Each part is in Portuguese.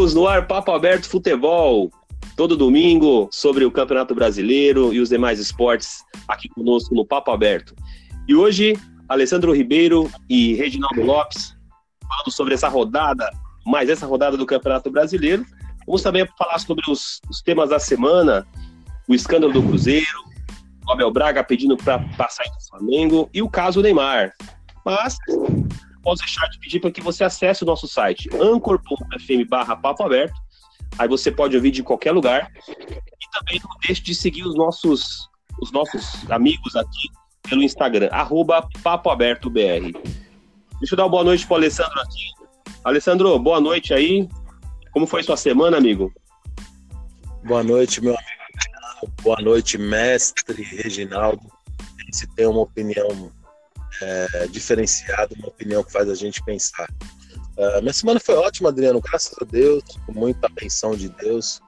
no ar Papo Aberto Futebol, todo domingo sobre o Campeonato Brasileiro e os demais esportes aqui conosco no Papo Aberto. E hoje, Alessandro Ribeiro e Reginaldo Lopes falando sobre essa rodada, mais essa rodada do Campeonato Brasileiro. Vamos também falar sobre os, os temas da semana, o escândalo do Cruzeiro, Abel Braga pedindo para passar do Flamengo e o caso Neymar. Mas posso deixar de pedir para que você acesse o nosso site anchor.fm barra papo aberto. Aí você pode ouvir de qualquer lugar. E também não deixe de seguir os nossos, os nossos amigos aqui pelo Instagram, arroba papoabertobr. Deixa eu dar uma boa noite para Alessandro aqui. Alessandro, boa noite aí. Como foi sua semana, amigo? Boa noite, meu amigo. Boa noite, mestre Reginaldo. Se tem uma opinião é, diferenciado, uma opinião que faz a gente pensar. Uh, minha semana foi ótima, Adriano, graças a Deus, com muita benção de Deus.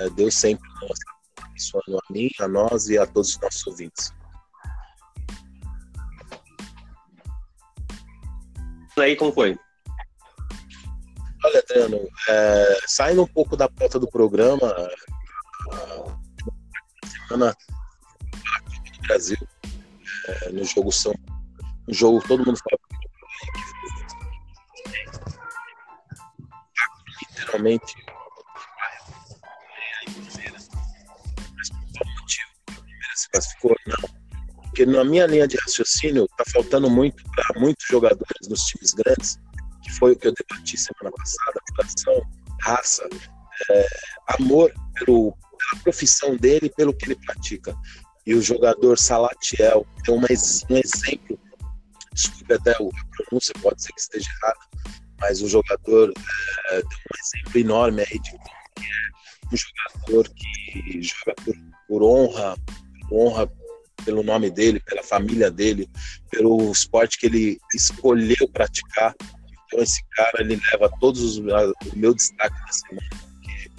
É, Deus sempre nos abençoando a mim, a nós e a todos os nossos ouvintes. Aí, como foi? Olha, Adriano, é, saindo um pouco da pauta do programa, semana do Brasil, é, no jogo São o jogo, todo mundo fala literalmente se classificou? Não. Porque na minha linha de raciocínio está faltando muito para muitos jogadores nos times grandes, que foi o que eu debati semana passada, coração, raça, é, amor pelo, pela profissão dele, pelo que ele pratica. E o jogador Salatiel é um, um exemplo desculpe até a pronúncia, pode ser que esteja errado, mas o jogador é, tem um exemplo enorme aí de como é um jogador que joga por, por honra, honra pelo nome dele, pela família dele, pelo esporte que ele escolheu praticar. Então esse cara ele leva todos os o meu destaque da semana, porque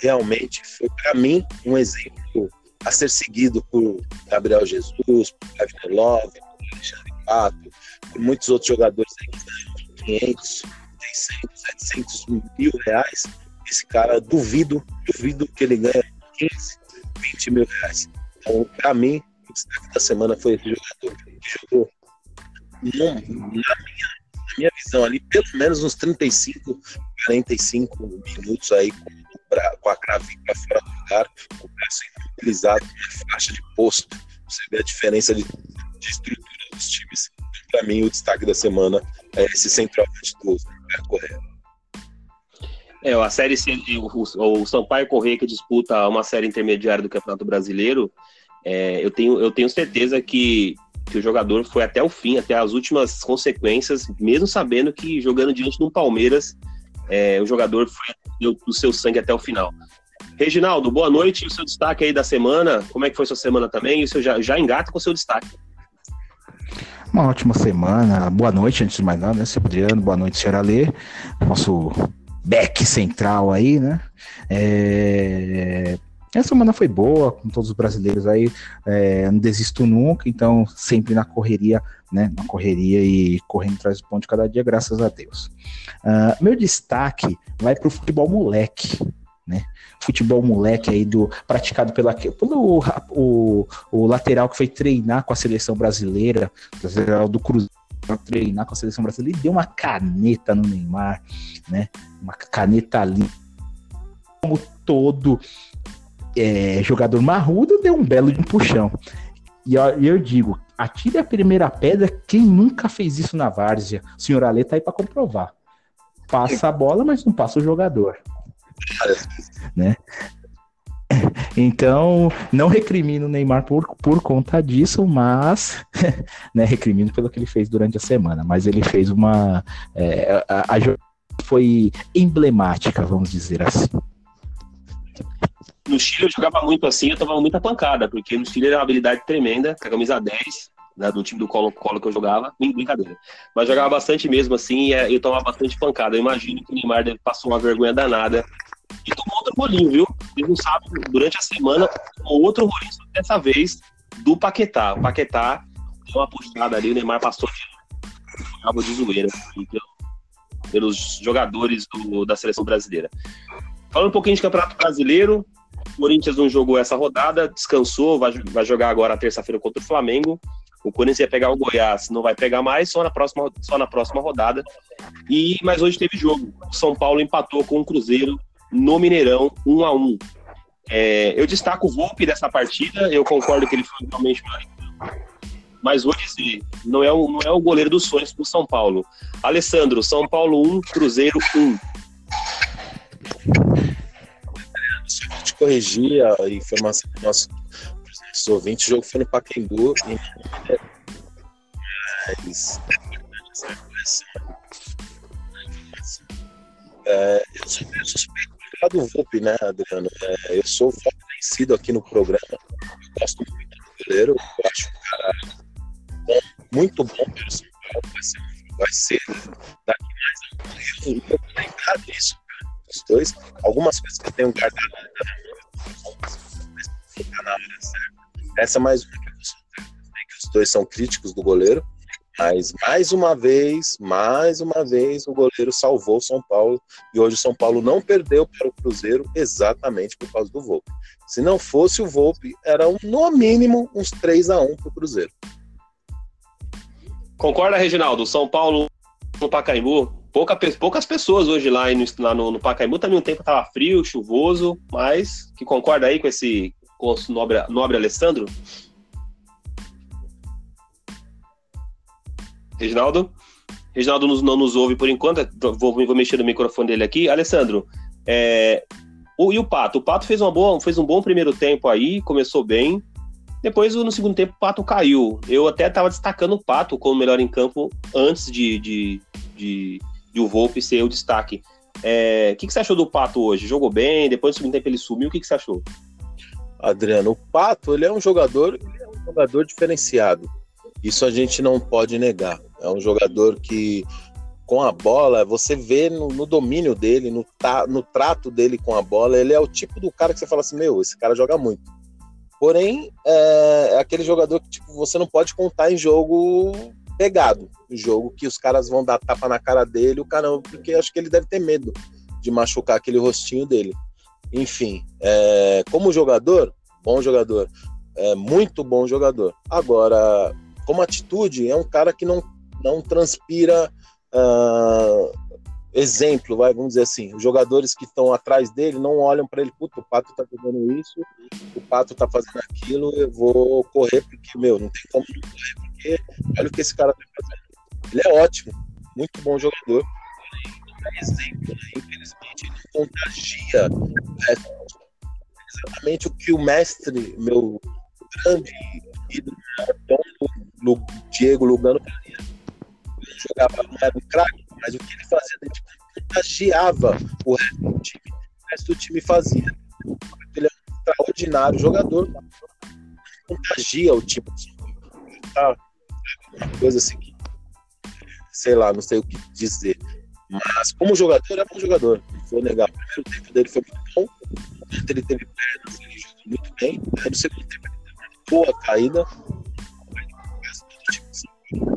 realmente foi para mim um exemplo a ser seguido por Gabriel Jesus, por Wagner Love, por Alexandre Pato, muitos outros jogadores aí que ganham 500, 600, 700 mil reais. Esse cara, duvido, duvido que ele ganhe 15, 20 mil reais. Então, para mim, o destaque da semana foi esse jogador que jogou, na, minha, na minha visão ali, pelo menos uns 35, 45 minutos aí com, com a cravinha fora do lugar, com o braço imobilizado, com faixa de posto. Você vê a diferença de, de estrutura dos times para mim, o destaque da semana é esse centroavante do Roberto Correa. É, a série o, o Sampaio Correia que disputa uma série intermediária do Campeonato Brasileiro, é, eu, tenho, eu tenho certeza que, que o jogador foi até o fim, até as últimas consequências, mesmo sabendo que jogando diante um Palmeiras, é, o jogador foi do seu sangue até o final. Reginaldo, boa noite. O seu destaque aí da semana? Como é que foi sua semana também? E o seu já, já engata com o seu destaque. Uma ótima semana. Boa noite, antes de mais nada, né, seu Adriano? Boa noite, senhora Alê. Nosso back central aí, né? É... Essa semana foi boa, com todos os brasileiros aí. É... Não desisto nunca, então sempre na correria, né? Na correria e correndo atrás do ponto de cada dia, graças a Deus. Uh, meu destaque vai para o futebol moleque né? Futebol moleque aí do praticado pela, pelo o, o lateral que foi treinar com a seleção brasileira, lateral do Cruzeiro treinar com a seleção brasileira e deu uma caneta no Neymar, né? Uma caneta ali. Como todo é, jogador marrudo deu um belo de um puxão. E eu, eu digo, atire a primeira pedra quem nunca fez isso na várzea. O senhor Ale tá aí para comprovar. Passa a bola, mas não passa o jogador né? Então, não recrimino o Neymar por, por conta disso, mas né, recrimino pelo que ele fez durante a semana. Mas ele fez uma. É, a, foi emblemática, vamos dizer assim. No Chile eu jogava muito assim, eu tomava muita pancada, porque no Chile era uma habilidade tremenda, com a camisa 10, né, do time do Colo-Colo que eu jogava, brincadeira. Mas jogava bastante mesmo assim, e é, eu tomava bastante pancada. Eu imagino que o Neymar passou uma vergonha danada e tomou outro rolinho, viu? Vocês não sabem, durante a semana, tomou outro rolinho, dessa vez do Paquetá. O Paquetá deu uma puxada ali, o Neymar passou de, de zoeira. Então, pelos jogadores do, da seleção brasileira. Falando um pouquinho de Campeonato Brasileiro, o Corinthians não jogou essa rodada, descansou, vai, vai jogar agora terça-feira contra o Flamengo. O Corinthians ia pegar o Goiás, não vai pegar mais, só na próxima, só na próxima rodada. E Mas hoje teve jogo. O São Paulo empatou com o Cruzeiro no Mineirão, 1 a 1 é, Eu destaco o Volpe dessa partida, eu concordo que ele foi realmente mas hoje sim, não é o, não é o goleiro dos sonhos para o São Paulo. Alessandro, São Paulo 1, Cruzeiro 1. Só para te corrigir a informação do nosso ouvintes, o jogo foi no Pacaembu e mas é, eu sou, sou suspeito do VUP, né, Adriano? É, eu sou vencido aqui no programa. Eu gosto muito do goleiro, eu acho o cara bom, muito bom pelo São Paulo. Vai ser, vai ser daqui mais a um eu vou lembrar disso, cara, os dois. Algumas coisas que eu tenho guardado mão, mas na hora certa. Essa é mais uma os dois são críticos do goleiro, mas mais uma vez, mais uma vez, o goleiro salvou o São Paulo e hoje o São Paulo não perdeu para o Cruzeiro exatamente por causa do Volpe. Se não fosse o Volpe, era no mínimo uns 3 a 1 para o Cruzeiro. Concorda, Reginaldo? São Paulo no Pacaembu, pouca, poucas pessoas hoje lá, no, lá no, no Pacaembu. Também um tempo estava frio, chuvoso, mas que concorda aí com esse com o nobre, nobre Alessandro? Reginaldo? Reginaldo não nos ouve por enquanto, vou, vou mexer no microfone dele aqui. Alessandro, é, o, e o Pato? O Pato fez, uma boa, fez um bom primeiro tempo aí, começou bem. Depois, no segundo tempo, o Pato caiu. Eu até estava destacando o Pato como melhor em campo antes de, de, de, de o Volpe ser o destaque. É, o que, que você achou do Pato hoje? Jogou bem? Depois, no segundo tempo, ele sumiu. O que, que você achou? Adriano. O Pato, ele é um jogador, é um jogador diferenciado. Isso a gente não pode negar. É um jogador que, com a bola, você vê no, no domínio dele, no, ta, no trato dele com a bola, ele é o tipo do cara que você fala assim: meu, esse cara joga muito. Porém, é, é aquele jogador que tipo, você não pode contar em jogo pegado. Jogo que os caras vão dar tapa na cara dele, o caramba, porque acho que ele deve ter medo de machucar aquele rostinho dele. Enfim, é, como jogador, bom jogador, é, muito bom jogador. Agora, como atitude, é um cara que não, não transpira uh, exemplo, vai, vamos dizer assim. Os jogadores que estão atrás dele não olham para ele, puta, o Pato tá fazendo isso, o Pato tá fazendo aquilo, eu vou correr porque, meu, não tem como não correr, porque olha o que esse cara tá fazendo. Ele é ótimo, muito bom jogador. Exemplo, né? infelizmente, contagia é exatamente o que o mestre, meu grande ídolo, Dom Diego Lugano fazia. Ele jogava, não era um craque, mas o que ele fazia dentro contagiava o resto do time. O resto do time fazia. Ele é um extraordinário jogador, contagia o time. Tá? Uma coisa assim que, sei lá, não sei o que dizer. Mas como jogador, é bom jogador. Não vou negar. O primeiro tempo dele foi muito bom. Ele teve pernas, ele jogou muito bem. Aí no segundo tempo ele teve uma boa caída.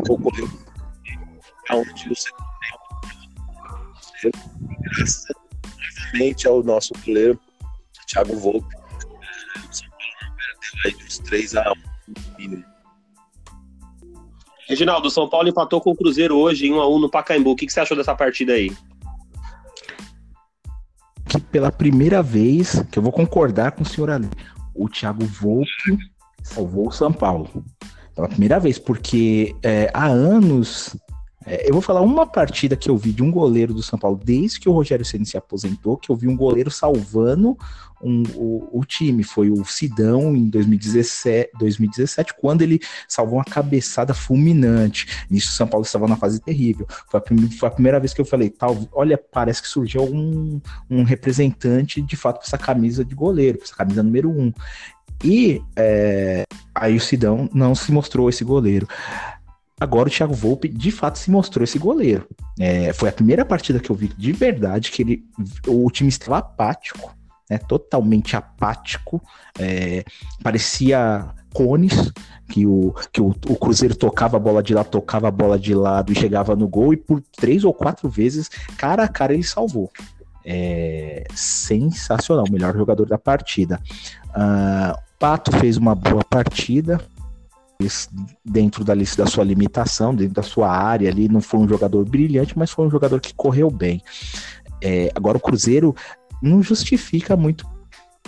Ocorreu aonde o segundo tempo. Graças novamente ao nosso goleiro, Thiago Volpe. O São Paulo perdeu aí de uns 3 a 1 mínimo. Reginaldo, São Paulo empatou com o Cruzeiro hoje em 1x1 no Pacaembu. O que, que você achou dessa partida aí? Que pela primeira vez, que eu vou concordar com o senhor ali, o Thiago Volpe salvou o São Paulo. Pela primeira vez, porque é, há anos é, eu vou falar uma partida que eu vi de um goleiro do São Paulo desde que o Rogério Ceni se aposentou, que eu vi um goleiro salvando um, o, o, time. Foi o Sidão em 2017, 2017, quando ele salvou uma cabeçada fulminante. Nisso o São Paulo estava na fase terrível. Foi a, foi a primeira vez que eu falei, tal, olha, parece que surgiu um, um representante de fato com essa camisa de goleiro, com essa camisa número um. E é, aí o Sidão não se mostrou esse goleiro. Agora o Thiago Volpe de fato se mostrou esse goleiro. É, foi a primeira partida que eu vi de verdade que ele, o time estava apático. né, totalmente apático, é, parecia cones, que, o, que o, o, Cruzeiro tocava a bola de lá, tocava a bola de lado e chegava no gol, e por três ou quatro vezes, cara a cara, ele salvou. É, sensacional, melhor jogador da partida. Uh, Pato fez uma boa partida, dentro da, da sua limitação, dentro da sua área ali, não foi um jogador brilhante, mas foi um jogador que correu bem. É, agora o Cruzeiro não justifica muito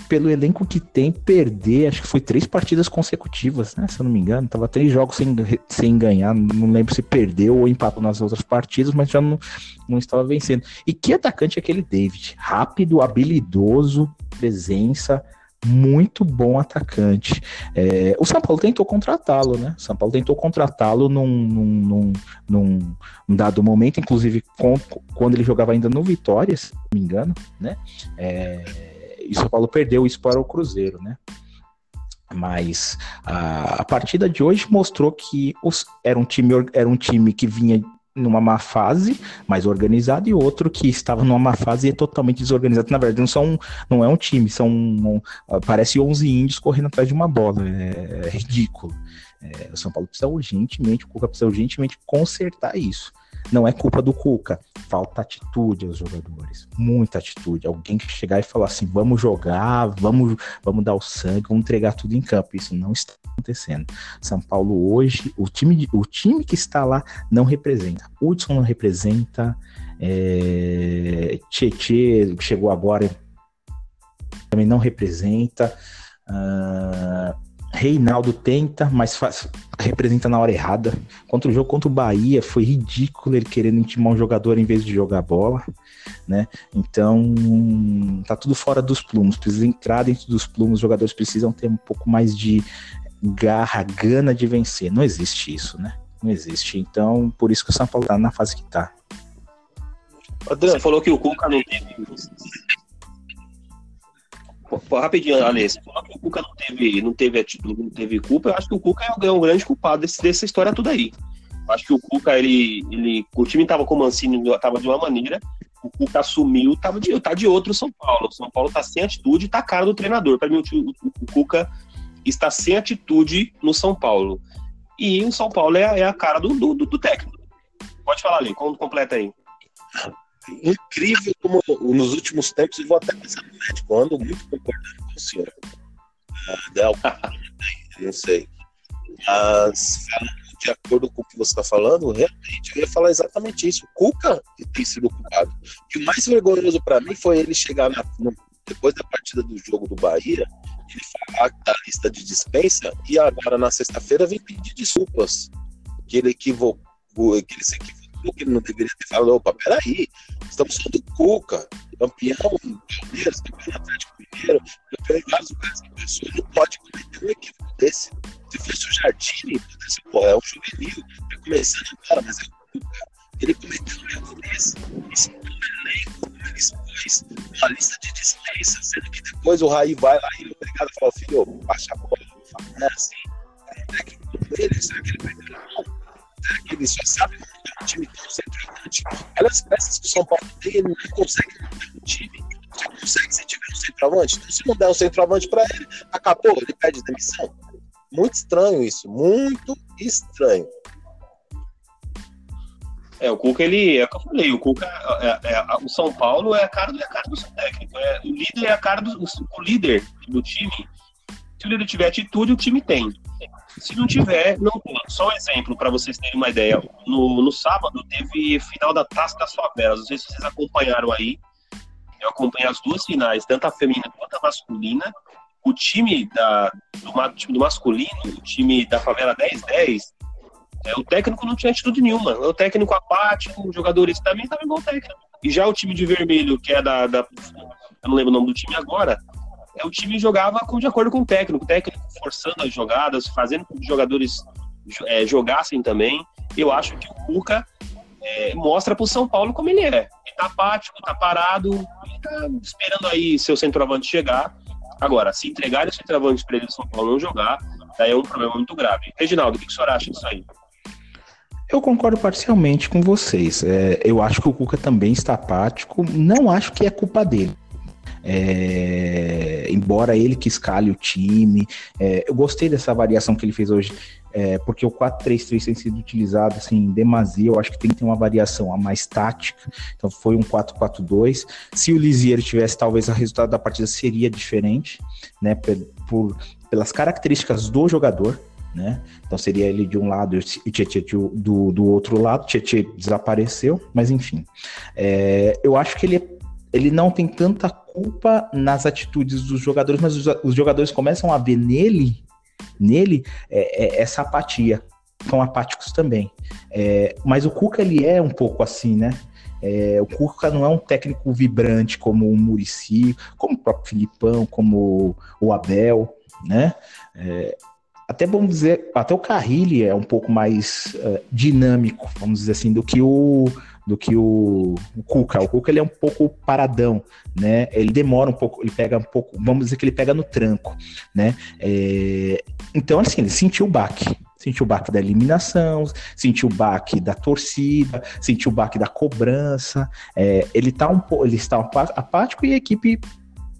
pelo elenco que tem perder, acho que foi três partidas consecutivas, né? Se eu não me engano, tava três jogos sem, sem ganhar, não lembro se perdeu ou empatou nas outras partidas, mas já não, não estava vencendo. E que atacante é aquele David? Rápido, habilidoso, presença, muito bom atacante. É, o São Paulo tentou contratá-lo, né? O São Paulo tentou contratá-lo num, num, num, num, dado momento, inclusive com, quando ele jogava ainda no Vitória, se não me engano, né? É, e o São Paulo perdeu isso para o Cruzeiro, né? Mas a, a partida de hoje mostrou que os, era, um time, era um time que vinha numa má fase, mais organizado, e outro que estava numa má fase e é totalmente desorganizado. Na verdade, não, são, não é um time, são um, parece 11 índios correndo atrás de uma bola. É, é ridículo. É, o São Paulo precisa urgentemente, o Cuca precisa urgentemente consertar isso. Não é culpa do Cuca, falta atitude aos jogadores, muita atitude. Alguém que chegar e falar assim: vamos jogar, vamos, vamos dar o sangue, vamos entregar tudo em campo. Isso não está acontecendo. São Paulo hoje, o time, o time que está lá não representa. Hudson não representa, é, Tietê chegou agora também não representa. Uh, Reinaldo tenta, mas faz, representa na hora errada. Contra o jogo contra o Bahia, foi ridículo ele querendo intimar um jogador em vez de jogar bola, né? Então, tá tudo fora dos plumos. Precisa entrar dentro dos plumos, os jogadores precisam ter um pouco mais de garra, gana de vencer. Não existe isso, né? Não existe. Então, por isso que o São Paulo tá na fase que tá. Você falou que o Cuca não teve rapidinho, Alê, falou que o Cuca não teve, não teve, não teve culpa, eu acho que o Cuca é um grande culpado desse, dessa história toda aí. Eu acho que o Cuca, ele, ele, o time tava com o Mancini, tava de uma maneira, o Cuca assumiu, tava de, tá de outro São Paulo. O São Paulo tá sem atitude, tá cara do treinador. Para mim, o, o, o, Cuca está sem atitude no São Paulo. E o São Paulo é, é a cara do, do, do técnico. Pode falar ali, completa aí incrível como nos últimos tempos, eu vou até pensar no médico, eu ando muito concordando com o senhor. Uh, Del, não sei. Mas de acordo com o que você está falando, realmente eu ia falar exatamente isso. O Cuca tem sido culpado. E o mais vergonhoso para mim foi ele chegar na, no, depois da partida do jogo do Bahia, ele falar da lista de dispensa e agora na sexta-feira vem pedir desculpas. Que ele equivocou, que ele se equivocou que ele não deveria ter falado, opa, peraí, estamos falando do Cuca, campeão Palmeiras, campeão Atlético Mineiro, campeão em vários lugares que pessoa não pode cometer um equívoco desse. Se fosse o Jardine, pô, é um juvenil, tá começando agora, mas é o Cuca. Ele cometeu um erro desse, expõe o elenco, como ele expôs uma lista de dispensa, sendo que depois o Raí vai lá e ele é obrigado a falar, filho, baixa a bola, não é assim, é técnico dele, será que ele perdeu a mão? Será que ele só sabe montar um time tão centroavante? Aquelas peças que o São Paulo tem, ele não consegue montar um time. Só consegue se tiver um centroavante. Então, se não der um centroavante para ele, acabou, ele pede demissão. Muito estranho isso, muito estranho. É, o Cuca, ele, é o que eu falei, o Cuca, é, é, é, o São Paulo é a cara, é a cara do seu técnico, é, o líder é a cara do o líder do time. Se o líder tiver atitude, o time tem. Se não tiver, não tem. Só um exemplo para vocês terem uma ideia. No, no sábado teve final da Taça das Favelas. Não sei se vocês acompanharam aí. Eu acompanhei as duas finais, tanto a feminina quanto a masculina. O time, da, do, time do masculino, o time da favela 10-10, é, o técnico não tinha atitude nenhuma. O técnico apático, os jogadores também estavam igual técnico. E já o time de vermelho, que é da, da. Eu não lembro o nome do time agora, o time jogava com, de acordo com o técnico, o técnico forçando as jogadas, fazendo com que os jogadores é, jogassem também. Eu acho que o Cuca é, mostra para o São Paulo como ele é. Ele tá apático, tá parado, tá esperando aí seu centroavante chegar. Agora, se entregar o centroavante para ele o São Paulo não jogar, daí é um problema muito grave. Reginaldo, o que, que o senhor acha disso aí? Eu concordo parcialmente com vocês. É, eu acho que o Cuca também está apático. Não acho que é culpa dele. É, embora ele que escale o time, é, eu gostei dessa variação que ele fez hoje, é, porque o 4-3-3 tem sido utilizado assim, em demasia, eu acho que tem que ter uma variação a mais tática, então foi um 4-4-2. Se o Lisier tivesse, talvez o resultado da partida seria diferente, né, por, pelas características do jogador, né? Então seria ele de um lado e Tietchan do, do outro lado. Tietchan desapareceu, mas enfim. É, eu acho que ele, ele não tem tanta culpa nas atitudes dos jogadores, mas os, os jogadores começam a ver nele, nele é, é, essa apatia. São apáticos também. É, mas o Cuca ele é um pouco assim, né? É, o Cuca não é um técnico vibrante como o Murici, como o próprio Filipão, como o Abel, né? É, até vamos dizer, até o Carrilli é um pouco mais uh, dinâmico, vamos dizer assim, do que o do que o, o Cuca. O Cuca ele é um pouco paradão, né? Ele demora um pouco, ele pega um pouco, vamos dizer que ele pega no tranco, né? É, então assim, ele sentiu o baque, sentiu o baque da eliminação, sentiu o baque da torcida, sentiu o baque da cobrança. É, ele tá um ele está apático e a equipe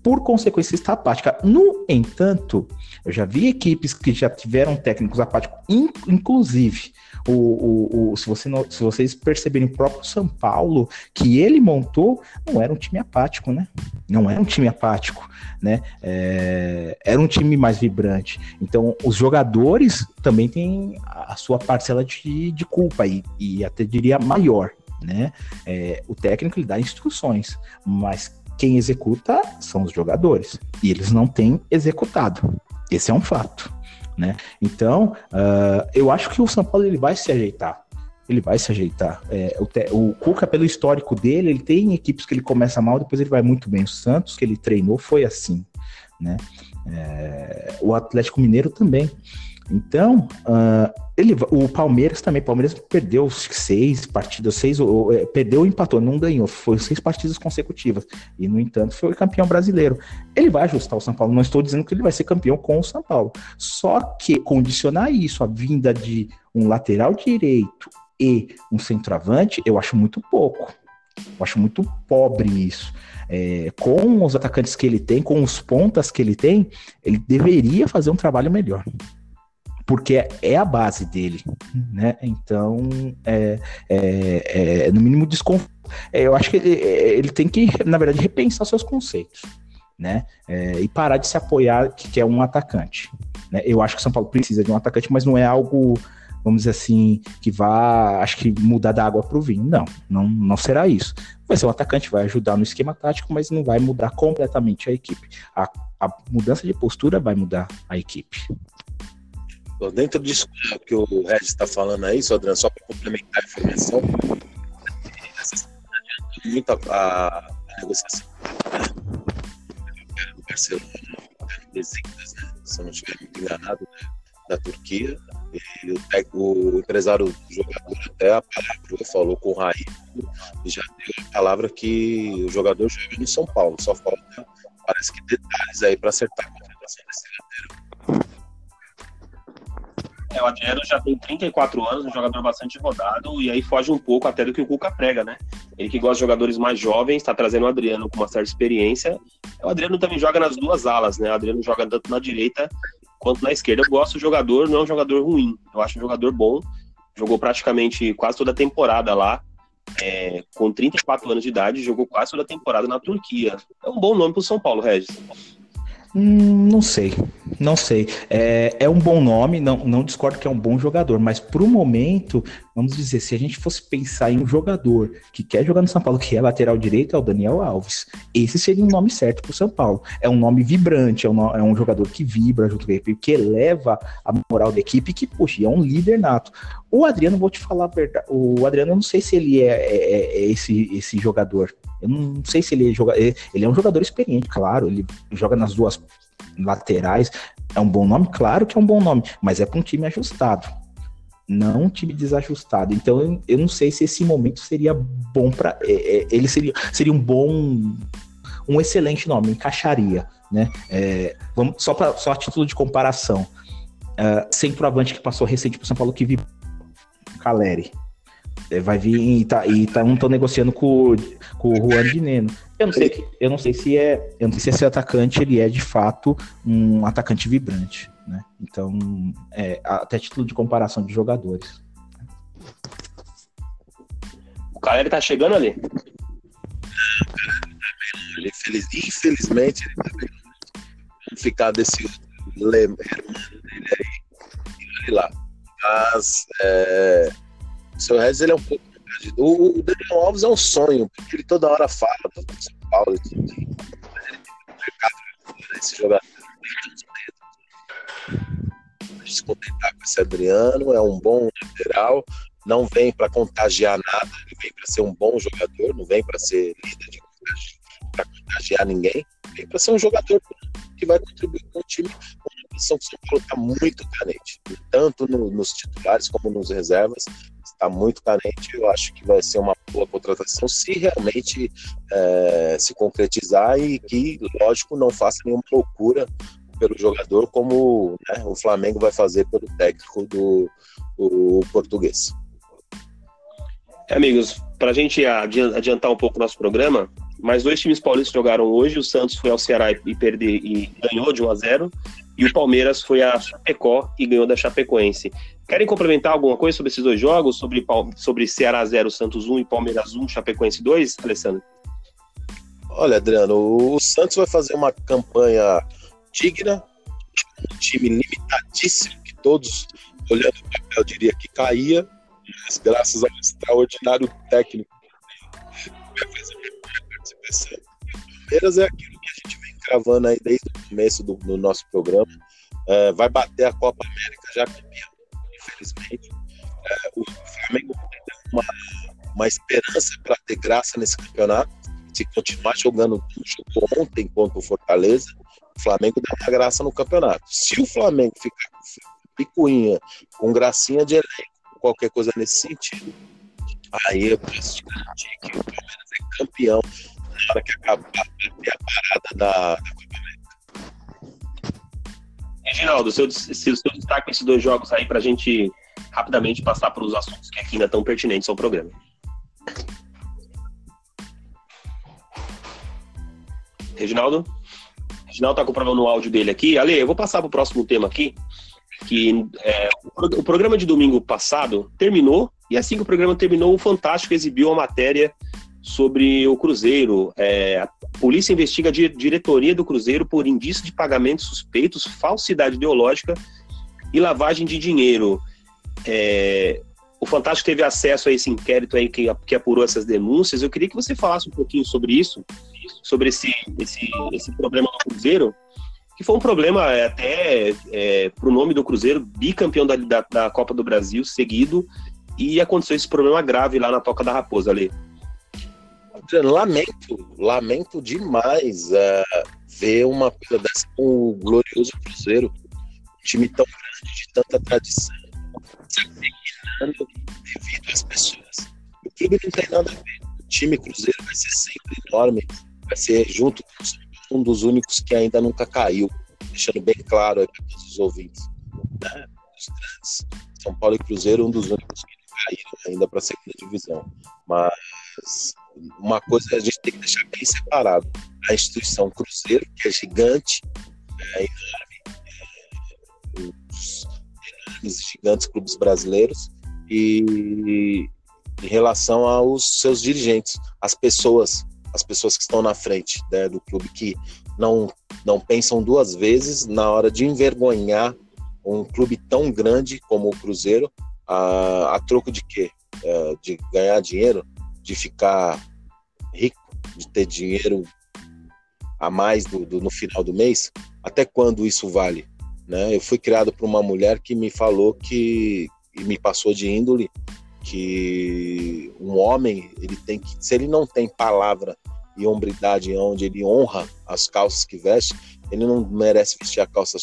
por consequência, está apática. No entanto, eu já vi equipes que já tiveram técnicos apáticos, inclusive o, o, o, se, você não, se vocês perceberem o próprio São Paulo, que ele montou, não era um time apático, né? Não era um time apático, né? É, era um time mais vibrante. Então, os jogadores também têm a sua parcela de, de culpa, e, e até diria maior, né? É, o técnico ele dá instruções, mas quem executa são os jogadores. E eles não têm executado. Esse é um fato. Né? Então, uh, eu acho que o São Paulo ele vai se ajeitar. Ele vai se ajeitar. É, o, te, o Cuca, pelo histórico dele, ele tem equipes que ele começa mal, depois ele vai muito bem. O Santos, que ele treinou, foi assim. Né? É, o Atlético Mineiro também. Então, uh, ele, o Palmeiras também, o Palmeiras perdeu seis partidas, seis, ou, é, perdeu e empatou, não ganhou, foi seis partidas consecutivas. E, no entanto, foi campeão brasileiro. Ele vai ajustar o São Paulo, não estou dizendo que ele vai ser campeão com o São Paulo. Só que condicionar isso, a vinda de um lateral direito e um centroavante, eu acho muito pouco. Eu acho muito pobre isso. É, com os atacantes que ele tem, com os pontas que ele tem, ele deveria fazer um trabalho melhor porque é a base dele, né? Então, é, é, é no mínimo desconforto. É, eu acho que ele, é, ele, tem que, na verdade, repensar seus conceitos, né? É, e parar de se apoiar que é um atacante. Né? Eu acho que o São Paulo precisa de um atacante, mas não é algo, vamos dizer assim, que vá, acho que mudar da água para o vinho. Não, não, não será isso. Vai ser um atacante, vai ajudar no esquema tático, mas não vai mudar completamente a equipe. A, a mudança de postura vai mudar a equipe. Dentro disso que o Regis está falando aí, Sodran, só para complementar a informação, muito a, a, negociação Barcelona, Besiktas, né? se eu não estiver muito enganado, da Turquia. E o, o, empresário do jogador até a palavra falou com o Raí já deu a palavra que o jogador joga no São Paulo. Só falta, parece que detalhes aí para acertar a contratação desse lateral. É, o Adriano já tem 34 anos, um jogador bastante rodado, e aí foge um pouco até do que o Cuca prega, né? Ele que gosta de jogadores mais jovens, está trazendo o Adriano com uma certa experiência. O Adriano também joga nas duas alas, né? O Adriano joga tanto na direita quanto na esquerda. Eu gosto do jogador, não é um jogador ruim. Eu acho um jogador bom. Jogou praticamente quase toda a temporada lá. É, com 34 anos de idade, jogou quase toda a temporada na Turquia. É um bom nome para o São Paulo, Regis. Hum, não sei, não sei. É, é um bom nome, não, não discordo que é um bom jogador, mas para o momento, vamos dizer, se a gente fosse pensar em um jogador que quer jogar no São Paulo, que é lateral direito, é o Daniel Alves. Esse seria um nome certo para o São Paulo. É um nome vibrante, é um, é um jogador que vibra junto com a equipe, que eleva a moral da equipe, que, poxa, é um líder nato. O Adriano, vou te falar a verdade, o Adriano, eu não sei se ele é, é, é esse, esse jogador. Eu não sei se ele joga. Ele é um jogador experiente, claro. Ele joga nas duas laterais. É um bom nome? Claro que é um bom nome, mas é para um time ajustado. Não um time desajustado. Então eu, eu não sei se esse momento seria bom para. É, é, ele seria, seria um bom. Um excelente nome, encaixaria. Né? É, vamos, só, pra, só a título de comparação. Uh, centroavante que passou recente para São Paulo que viu Caleri. É, vai vir e tá, e tá, um estão negociando com, com o Juan de Neno. Eu não sei, eu não sei se é, eu não sei se esse atacante ele é de fato um atacante vibrante, né? Então, é, até título de comparação de jogadores. O cara ele tá chegando ali. Ele, feliz, infelizmente, ele tá bem Vamos ficar desse Hermano dele aí e lá. Mas é, o seu Regis ele é um pouco o, o Daniel Alves é um sonho, porque ele toda hora fala do São Paulo, de, de mercado esse jogador. Se contentar com esse Adriano, é um bom lateral, não vem para contagiar nada, ele vem para ser um bom jogador, não vem para ser líder de para contagiar ninguém, vem para ser um jogador que vai contribuir com o time. Uma posição que o São Paulo está muito carente, tanto no, nos titulares como nos reservas está muito carente. Eu acho que vai ser uma boa contratação se realmente é, se concretizar e que, lógico, não faça nenhuma loucura pelo jogador, como né, o Flamengo vai fazer pelo técnico do o português. É, amigos, para a gente adiantar um pouco o nosso programa, mais dois times paulistas jogaram hoje. O Santos foi ao Ceará e, perder, e ganhou de 1 a 0 e o Palmeiras foi a Chapecó e ganhou da Chapecoense. Querem complementar alguma coisa sobre esses dois jogos? Sobre, sobre Ceará 0, Santos 1 e Palmeiras 1, Chapecoense 2, Alessandro? Olha, Adriano, o Santos vai fazer uma campanha digna, um time limitadíssimo, que todos, olhando o papel, diria que caía, mas graças ao extraordinário técnico Palmeiras é aquilo que a gente vem gravando aí desde o começo do, do nosso programa. É, vai bater a Copa América já campeão infelizmente. É, o Flamengo tem uma, uma esperança para ter graça nesse campeonato. Se continuar jogando como jogou ontem contra o Fortaleza, o Flamengo dá graça no campeonato. Se o Flamengo ficar com picuinha, com gracinha de elenco, qualquer coisa nesse sentido, aí eu posso te garantir que o Palmeiras é campeão na hora que acabar a parada da, da Copa Reginaldo, seu, se o seu destaque esses dois jogos aí para a gente rapidamente passar para os assuntos que aqui ainda estão pertinentes ao programa. Reginaldo? Reginaldo está com problema no áudio dele aqui. Ale, eu vou passar para o próximo tema aqui, que é, o programa de domingo passado terminou, e assim que o programa terminou, o Fantástico exibiu a matéria sobre o Cruzeiro. É, a polícia investiga a diretoria do Cruzeiro por indício de pagamentos suspeitos, falsidade ideológica e lavagem de dinheiro. É, o Fantástico teve acesso a esse inquérito aí que, que apurou essas denúncias. Eu queria que você falasse um pouquinho sobre isso, sobre esse, esse, esse problema do Cruzeiro, que foi um problema até é, para o nome do Cruzeiro, bicampeão da, da, da, Copa do Brasil seguido, e aconteceu esse problema grave lá na Toca da Raposa, ali lamento, lamento demais uh, ver uma coisa dessa com o glorioso Cruzeiro, um time tão grande, de tanta tradição, devido às pessoas. O clube não tem nada a ver. O time Cruzeiro vai ser sempre enorme, vai ser junto com um dos únicos que ainda nunca caiu, deixando bem claro para todos os ouvintes. Né? São Paulo e Cruzeiro, um dos únicos que caíram ainda para a segunda divisão. Mas uma coisa a gente tem que deixar bem separado. A instituição Cruzeiro, que é gigante, é enorme, é, os enormes, gigantes clubes brasileiros, e em relação aos seus dirigentes, as pessoas, as pessoas que estão na frente né, do clube, que não, não pensam duas vezes na hora de envergonhar um clube tão grande como o Cruzeiro, a, a troco de quê? É, de ganhar dinheiro? de ficar rico, de ter dinheiro a mais do, do, no final do mês, até quando isso vale? Né? Eu fui criado por uma mulher que me falou que e me passou de índole que um homem ele tem que se ele não tem palavra e hombridade onde ele honra as calças que veste, ele não merece vestir a calça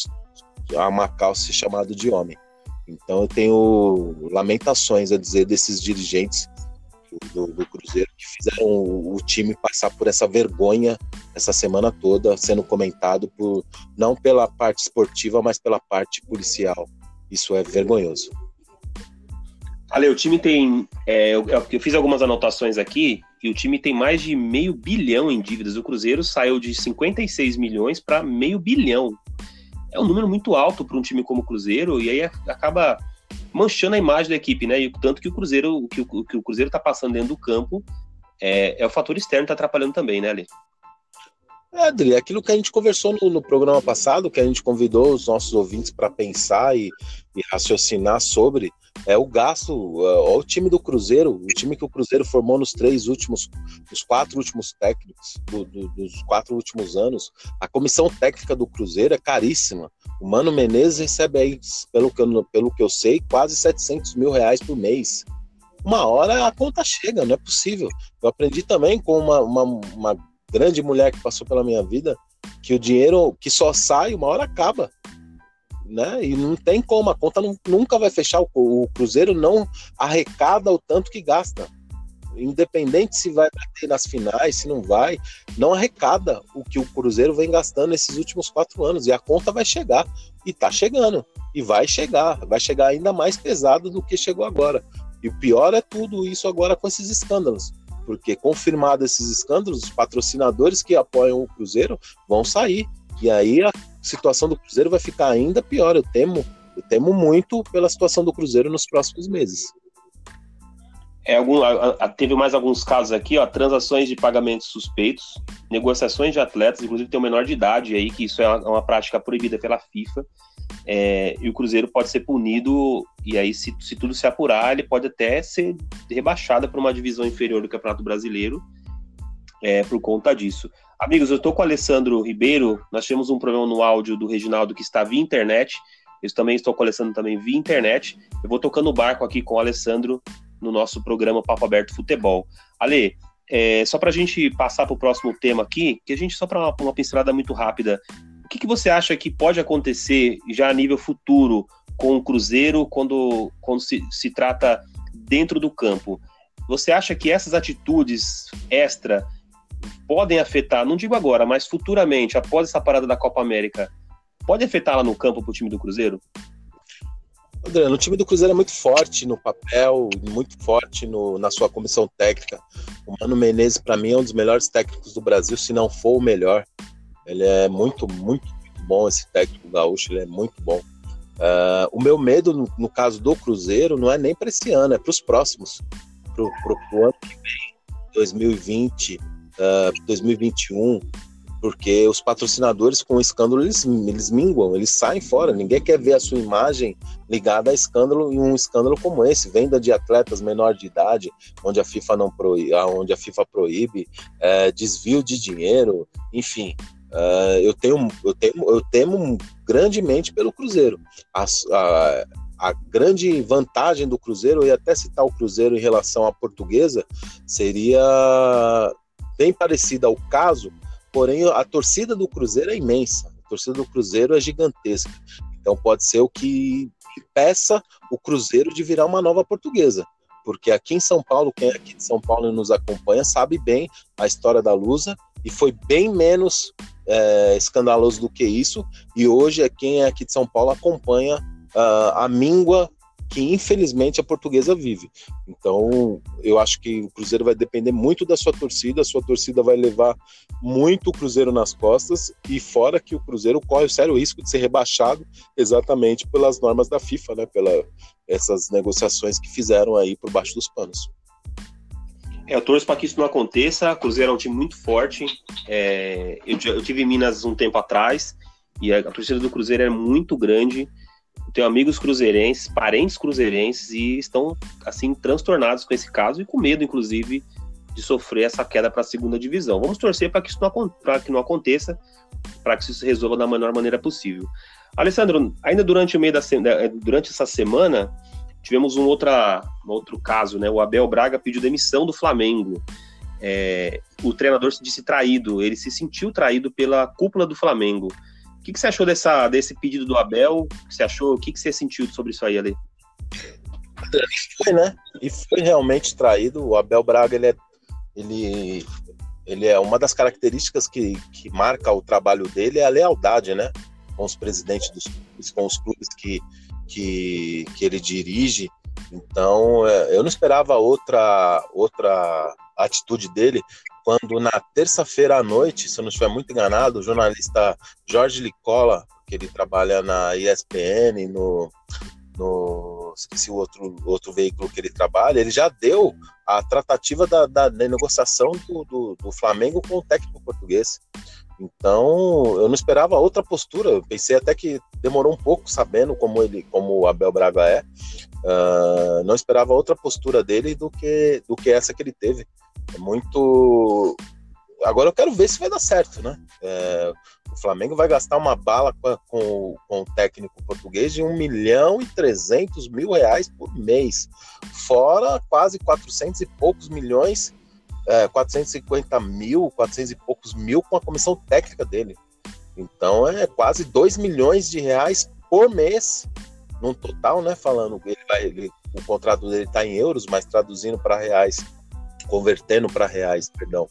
uma calça chamada de homem. Então eu tenho lamentações a dizer desses dirigentes do, do, Cruzeiro que fizeram o, o, time passar por essa vergonha essa semana toda, sendo comentado por não pela parte esportiva, mas pela parte policial. Isso é vergonhoso. Ale, o time tem. É, eu, eu, fiz algumas anotações aqui e o time tem mais de meio bilhão em dívidas. O Cruzeiro saiu de 56 milhões para meio bilhão. É um número muito alto para um time como o Cruzeiro e aí acaba manchando a imagem da equipe, né? E tanto que o Cruzeiro, que o, que o Cruzeiro está passando dentro do campo é, é o fator externo que está atrapalhando também, né, Ale? É, Adri, é aquilo que a gente conversou no, no, programa passado, que a gente convidou os nossos ouvintes para pensar e, e, raciocinar sobre, é o gasto, uh, o time do Cruzeiro, o time que o Cruzeiro formou nos três últimos, nos quatro últimos técnicos, do, do, dos quatro últimos anos, a comissão técnica do Cruzeiro é caríssima. O Mano Menezes recebe aí, pelo que eu, pelo que eu sei, quase 700 mil reais por mês. Uma hora a conta chega, não é possível. Eu aprendi também com uma, uma, uma grande mulher que passou pela minha vida, que o dinheiro que só sai, uma hora acaba. Né? E não tem como, a conta não, nunca vai fechar. O, o, Cruzeiro não arrecada o tanto que gasta. Independente se vai bater nas finais, se não vai, não arrecada o que o Cruzeiro vem gastando nesses últimos quatro anos. E a conta vai chegar. E tá chegando. E vai chegar. Vai chegar ainda mais pesado do que chegou agora. E o pior é tudo isso agora com esses escândalos porque confirmado esses escândalos, os patrocinadores que apoiam o Cruzeiro vão sair. E aí a situação do Cruzeiro vai ficar ainda pior. Eu temo, eu temo muito pela situação do Cruzeiro nos próximos meses. É, algum, teve mais alguns casos aqui, ó, transações de pagamentos suspeitos, negociações de atletas, inclusive tem o menor de idade aí, que isso é uma, uma prática proibida pela FIFA. É, e o Cruzeiro pode ser punido, e aí, se, se tudo se apurar, ele pode até ser rebaixado para uma divisão inferior do Campeonato Brasileiro é, por conta disso. Amigos, eu estou com o Alessandro Ribeiro, nós temos um problema no áudio do Reginaldo que está via internet, eu também estou com o Alessandro também via internet, eu vou tocando o barco aqui com o Alessandro no nosso programa Papo Aberto Futebol. Ale, é, só para a gente passar para o próximo tema aqui, que a gente, só para uma, uma pincelada muito rápida, o que, que você acha que pode acontecer já a nível futuro com o Cruzeiro quando, quando se, se trata dentro do campo? Você acha que essas atitudes extra podem afetar, não digo agora, mas futuramente, após essa parada da Copa América, pode afetar lá no campo para o time do Cruzeiro? André, o time do Cruzeiro é muito forte no papel, muito forte no, na sua comissão técnica. O Mano Menezes, para mim, é um dos melhores técnicos do Brasil, se não for o melhor. Ele é muito, muito, muito bom, esse técnico gaúcho, ele é muito bom. Uh, o meu medo, no, no, caso do Cruzeiro, não é nem para esse ano, é para os próximos. Para o ano que vem, 2020, uh, 2021, porque os patrocinadores com escândalo eles, eles minguam, eles saem fora. Ninguém quer ver a sua imagem ligada a escândalo em um escândalo como esse, venda de atletas menor de idade, onde a FIFA não proíbe, onde a FIFA proíbe, é, desvio de dinheiro, enfim. Uh, eu, tenho, eu, tenho, eu temo grandemente pelo Cruzeiro. A, a, a, grande vantagem do Cruzeiro, ia até citar o Cruzeiro em relação à portuguesa, seria bem parecida ao caso, porém a torcida do Cruzeiro é imensa. A torcida do Cruzeiro é gigantesca. Então pode ser o que peça o Cruzeiro de virar uma nova portuguesa porque aqui em São Paulo, quem é aqui de São Paulo e nos acompanha sabe bem a história da Lusa e foi bem menos é, escandaloso do que isso. E hoje é quem é aqui de São Paulo acompanha uh, a míngua que infelizmente a portuguesa vive. Então, eu acho que o Cruzeiro vai depender muito da sua torcida, a sua torcida vai levar muito o Cruzeiro nas costas, e fora que o Cruzeiro corre o sério risco de ser rebaixado exatamente pelas normas da FIFA, né? Pela essas negociações que fizeram aí por baixo dos panos. É, eu torço para que isso não aconteça. Cruzeiro é um time muito forte. É, eu, eu, tive em Minas um tempo atrás e a, a torcida do Cruzeiro é muito grande. Eu tenho amigos cruzeirenses, parentes cruzeirenses e estão assim transtornados com esse caso e com medo, inclusive, de sofrer essa queda para a segunda divisão. Vamos torcer para que isso não, que não aconteça, para que isso se resolva da melhor maneira possível. Alessandro, ainda durante o meio da durante essa semana, tivemos um, outra, um outro caso, né? O Abel Braga pediu demissão do Flamengo. É, o treinador se disse traído, ele se sentiu traído pela cúpula do Flamengo. O que, que você achou dessa, desse pedido do Abel? O que você achou? O que, que você sentiu sobre isso aí, Ale? Foi, né? E foi realmente traído. O Abel Braga, ele é, ele, ele é uma das características que, que marca o trabalho dele é a lealdade, né? Com os presidentes dos clubes, com os clubes que, que, que ele dirige. Então, é, eu não esperava outra, outra atitude dele quando na terça-feira à noite, se eu não estiver muito enganado, o jornalista Jorge Licola, que ele trabalha na ESPN, no, no esqueci o outro, outro veículo que ele trabalha, ele já deu a tratativa da, da, da negociação do, do, do, Flamengo com o técnico português. Então, eu não esperava outra postura. Eu pensei até que demorou um pouco sabendo como ele, como o Abel Braga é. Uh, não esperava outra postura dele do que do que essa que ele teve. É muito. Agora eu quero ver se vai dar certo, né? É, o Flamengo vai gastar uma bala com, com, com, o técnico português de 1 milhão e 300 mil reais por mês, fora quase 400 e poucos milhões é, 450 mil, 400 e poucos mil com a comissão técnica dele. Então é quase 2 milhões de reais por mês, no total, né? Falando, ele ele, o contrato dele está em euros, mas traduzindo para reais, convertendo para reais, perdão,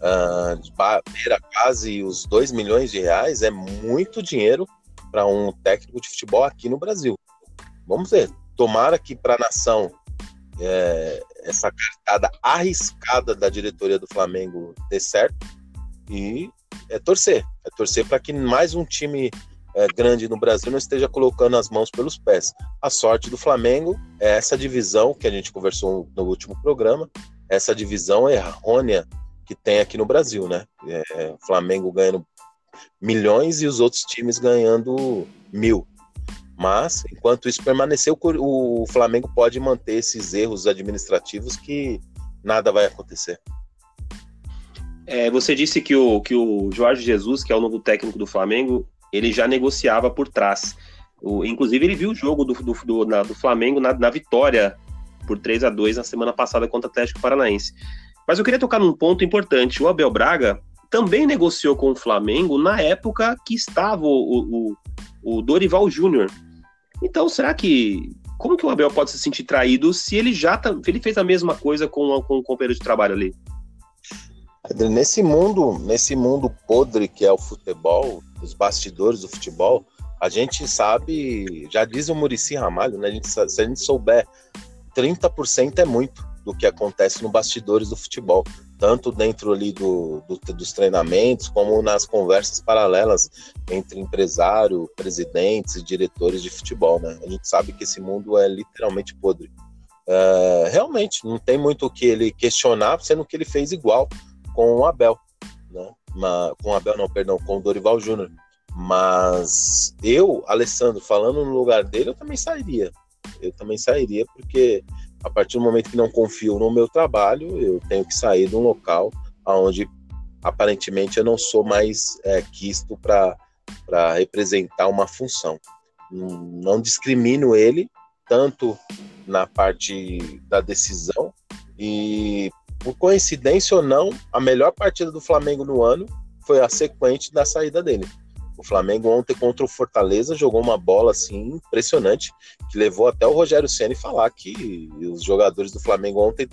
uh, quase os 2 milhões de reais, é muito dinheiro para um técnico de futebol aqui no Brasil. Vamos ver. Tomara que para a nação é, essa cartada arriscada da diretoria do Flamengo dê certo e é torcer, é torcer para que mais um time é, grande no Brasil não esteja colocando as mãos pelos pés. A sorte do Flamengo é essa divisão que a gente conversou no último programa, essa divisão errônea que tem aqui no Brasil, né? É, Flamengo ganhando milhões e os outros times ganhando mil. Mas, enquanto isso permaneceu, o Flamengo pode manter esses erros administrativos que nada vai acontecer. É, você disse que o, que o Jorge Jesus, que é o novo técnico do Flamengo, ele já negociava por trás. O, inclusive, ele viu o jogo do, do, do, na, do Flamengo na, na, vitória por 3 a 2 na semana passada contra o Atlético Paranaense. Mas eu queria tocar num ponto importante. O Abel Braga também negociou com o Flamengo na época que estava o, o, o Dorival Júnior. Então, será que. Como que o Abel pode se sentir traído se ele já tá, ele fez a mesma coisa com, com o companheiro de trabalho ali? Nesse mundo, nesse mundo podre que é o futebol, os bastidores do futebol, a gente sabe, já diz o Murici Ramalho, né? A gente, se a gente souber 30% é muito do que acontece no bastidores do futebol tanto dentro ali do, do, dos treinamentos, como nas conversas paralelas entre empresário, presidentes e diretores de futebol, né? A gente sabe que esse mundo é literalmente podre. É, realmente, não tem muito o que ele questionar, sendo que ele fez igual com o Abel, né? Uma, com o Abel, não, perdão, com o Dorival Júnior. Mas eu, Alessandro, falando no lugar dele, eu também sairia. Eu também sairia, porque a partir do momento que não confio no meu trabalho, eu tenho que sair de um local onde aparentemente eu não sou mais é, quisto para representar uma função. Não discrimino ele, tanto na parte da decisão, e por coincidência ou não, a melhor partida do Flamengo no ano foi a sequente da saída dele. O Flamengo ontem contra o Fortaleza jogou uma bola assim impressionante, que levou até o Rogério Ceni falar que os jogadores do Flamengo ontem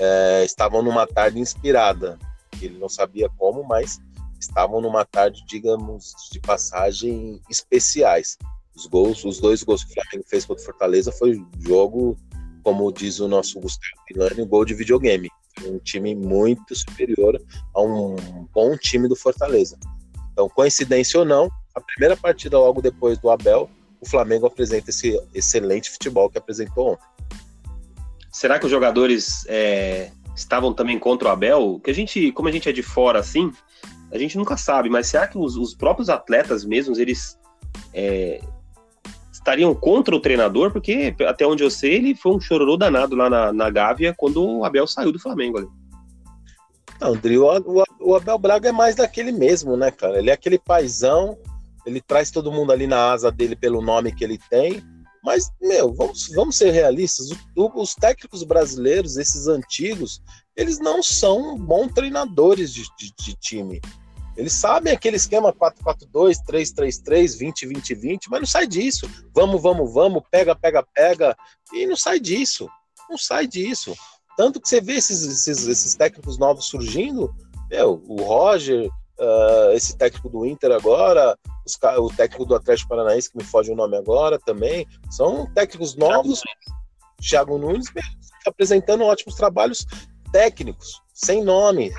é, estavam numa tarde inspirada. Ele não sabia como, mas estavam numa tarde, digamos, de passagem especiais. Os gols, os dois gols que o Flamengo fez contra o Fortaleza foi jogo, como diz o nosso Gustavo Milani, gol de videogame. Um time muito superior a um bom time do Fortaleza. Então, coincidência ou não, a primeira partida logo depois do Abel, o Flamengo apresenta esse excelente futebol que apresentou ontem. Será que os jogadores é, estavam também contra o Abel? Que a gente, como a gente é de fora assim, a gente nunca sabe, mas será que os, os próprios atletas mesmos, eles é, estariam contra o treinador? Porque, até onde eu sei, ele foi um chororô danado lá na, na Gávea quando o Abel saiu do Flamengo ali. Não, o, o, Abel Braga é mais daquele mesmo, né, cara? Ele é aquele paizão, ele traz todo mundo ali na asa dele pelo nome que ele tem. Mas, meu, vamos, vamos ser realistas. Os técnicos brasileiros, esses antigos, eles não são bons treinadores de, de, de time. Eles sabem aquele esquema 4-4-2, 3-3-3, 20-20-20, mas não sai disso. Vamos, vamos, vamos, pega, pega, pega. E não sai disso. Não sai disso. Tanto que você vê esses, esses, esses técnicos novos surgindo, meu, o Roger, uh, esse técnico do Inter agora, os, o técnico do Atlético Paranaense, que me foge o nome agora também, são técnicos novos. Thiago Nunes apresentando ótimos trabalhos técnicos, sem nome,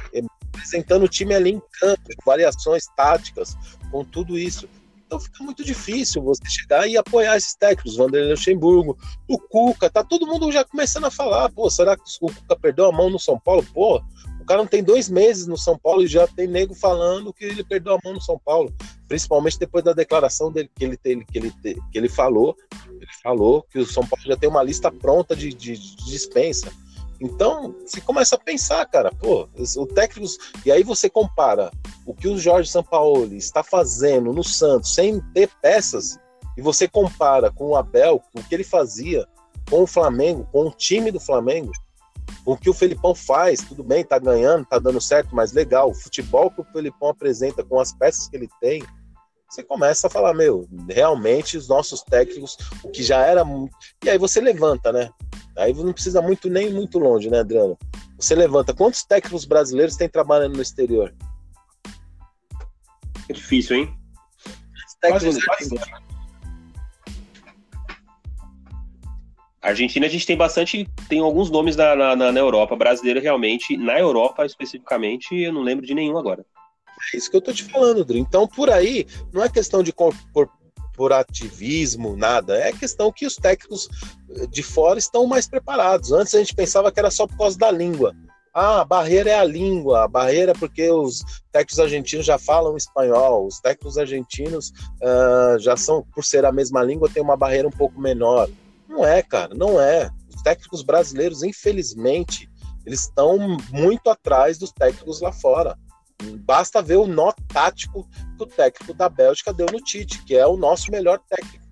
apresentando o time ali em campo, variações táticas, com tudo isso. Então fica muito difícil você chegar e apoiar esses técnicos, Vanderlei Luxemburgo, o Cuca, tá todo mundo já começando a falar, pô, será que o Cuca perdeu a mão no São Paulo? Pô, cara não tem dois meses no São Paulo e já tem nego falando que ele perdeu a mão no São Paulo, principalmente depois da declaração dele que ele, que ele, que ele falou, ele falou que o São Paulo já tem uma lista pronta de, de, de dispensa. Então, você começa a pensar, cara, pô, o técnico. E aí você compara o que o Jorge Sampaoli está fazendo no Santos sem ter peças, e você compara com o Abel, com o que ele fazia com o Flamengo, com o time do Flamengo, o que o Felipão faz, tudo bem, tá ganhando, tá dando certo, mas legal, o futebol que o Felipão apresenta com as peças que ele tem, você começa a falar, meu, realmente os nossos técnicos, o que já era. E aí você levanta, né? Aí não precisa muito nem muito longe, né, Adriano? Você levanta. Quantos técnicos brasileiros tem trabalhando no exterior? É difícil, hein? Técnicos Argentina a gente tem bastante, tem alguns nomes na, na, na, Europa, brasileiro realmente, na Europa especificamente, eu não lembro de nenhum agora. É isso que eu tô te falando, Dri. Então, por aí, não é questão de corporativismo, nada. É questão que os técnicos de fora estão mais preparados. Antes a gente pensava que era só por causa da língua. Ah, a barreira é a língua, a barreira é porque os técnicos argentinos já falam espanhol, os técnicos argentinos uh, já são, por ser a mesma língua, tem uma barreira um pouco menor. Não é, cara, não é. Os técnicos brasileiros, infelizmente, eles estão muito atrás dos técnicos lá fora. Basta ver o nó tático que o técnico da Bélgica deu no Tite, que é o nosso melhor técnico.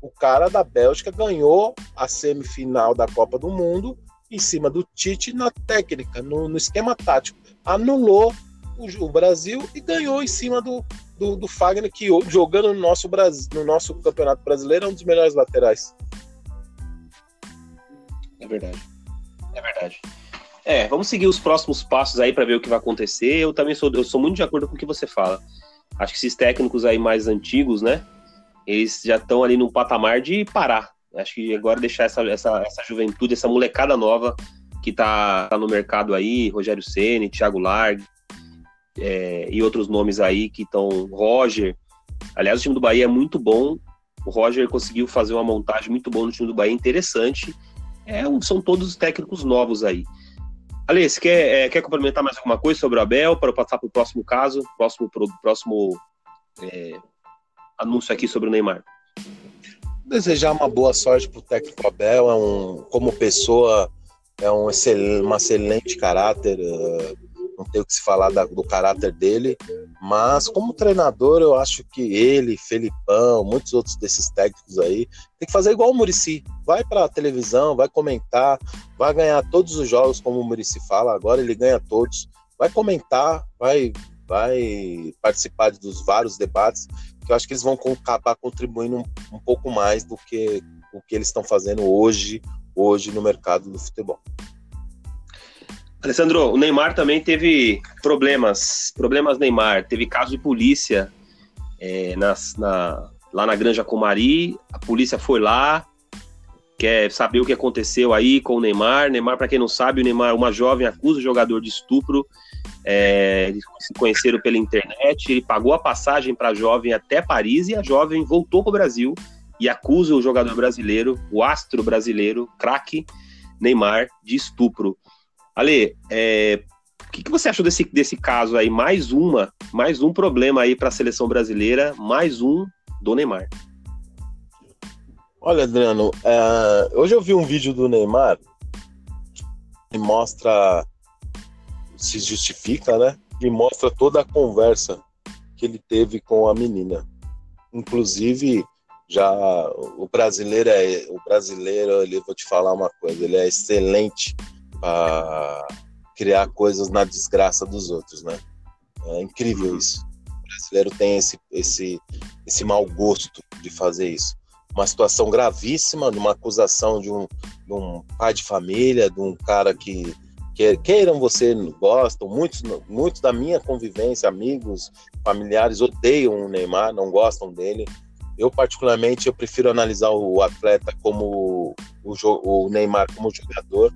O cara da Bélgica ganhou a semifinal da Copa do Mundo em cima do Tite na técnica, no, no esquema tático. Anulou o, o, Brasil e ganhou em cima do, do, do Fagner, que jogando no nosso, Brasil, no nosso Campeonato Brasileiro é um dos melhores laterais. É verdade. É verdade. É, vamos seguir os próximos passos aí para ver o que vai acontecer. Eu também sou, eu sou muito de acordo com o que você fala. Acho que esses técnicos aí mais antigos, né? Eles já estão ali no patamar de parar. Acho que agora deixar essa, essa, essa juventude, essa molecada nova que tá, tá no mercado aí, Rogério Ceni, Thiago Largue é, e outros nomes aí que estão, Roger. Aliás, o time do Bahia é muito bom. O Roger conseguiu fazer uma montagem muito boa no time do Bahia, interessante. É, são todos técnicos novos aí. Ale, quer, é, quer complementar mais alguma coisa sobre o Abel para eu passar para o próximo caso, próximo, pro, próximo é, anúncio aqui sobre o Neymar? Desejar uma boa sorte para o técnico Abel, é um, como pessoa, é um uma excelente caráter, uh, não tenho o que se falar da, do caráter dele, mas como treinador eu acho que ele, Felipão, muitos outros desses técnicos aí, tem que fazer igual o Murici, vai para a televisão, vai comentar, vai ganhar todos os jogos como o Murici fala, agora ele ganha todos, vai comentar, vai vai participar dos vários debates, que eu acho que eles vão acabar contribuindo um, um pouco mais do que o que eles estão fazendo hoje, hoje no mercado do futebol. Alessandro, o Neymar também teve problemas, problemas Neymar, teve caso de polícia é, nas, na, lá na Granja Comari, a polícia foi lá, quer saber o que aconteceu aí com o Neymar. Neymar, para quem não sabe, o Neymar, uma jovem acusa o jogador de estupro, é, eles se conheceram pela internet, ele pagou a passagem para a jovem até Paris e a jovem voltou para o Brasil e acusa o jogador brasileiro, o astro brasileiro, craque Neymar, de estupro. Ale, é, o que, que, você achou desse, desse caso aí? Mais uma, mais um problema aí para a seleção brasileira, mais um do Neymar. Olha, Adriano, é, hoje eu vi um vídeo do Neymar que mostra, se justifica, né? E mostra toda a conversa que ele teve com a menina. Inclusive, já o brasileiro é o brasileiro, ele vou te falar uma coisa, ele é excelente a criar coisas na desgraça dos outros, né? É incrível isso. O brasileiro tem esse, esse, esse mau gosto de fazer isso. Uma situação gravíssima, de uma acusação de um, de um pai de família, de um cara que, que queiram você, gostam, muitos, muitos da minha convivência, amigos, familiares odeiam o Neymar, não gostam dele. Eu, particularmente, eu prefiro analisar o atleta como o, o Neymar como jogador,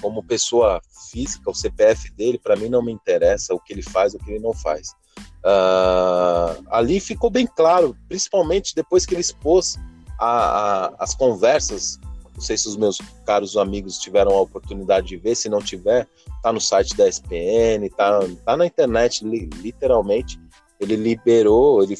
como pessoa física, o CPF dele, para mim não me interessa o que ele faz, o que ele não faz. Uh, ali ficou bem claro, principalmente depois que ele expôs a, a, as conversas. Não sei se os meus caros amigos tiveram a oportunidade de ver, se não tiver, tá no site da SPN, tá, tá na internet, literalmente. Ele liberou, ele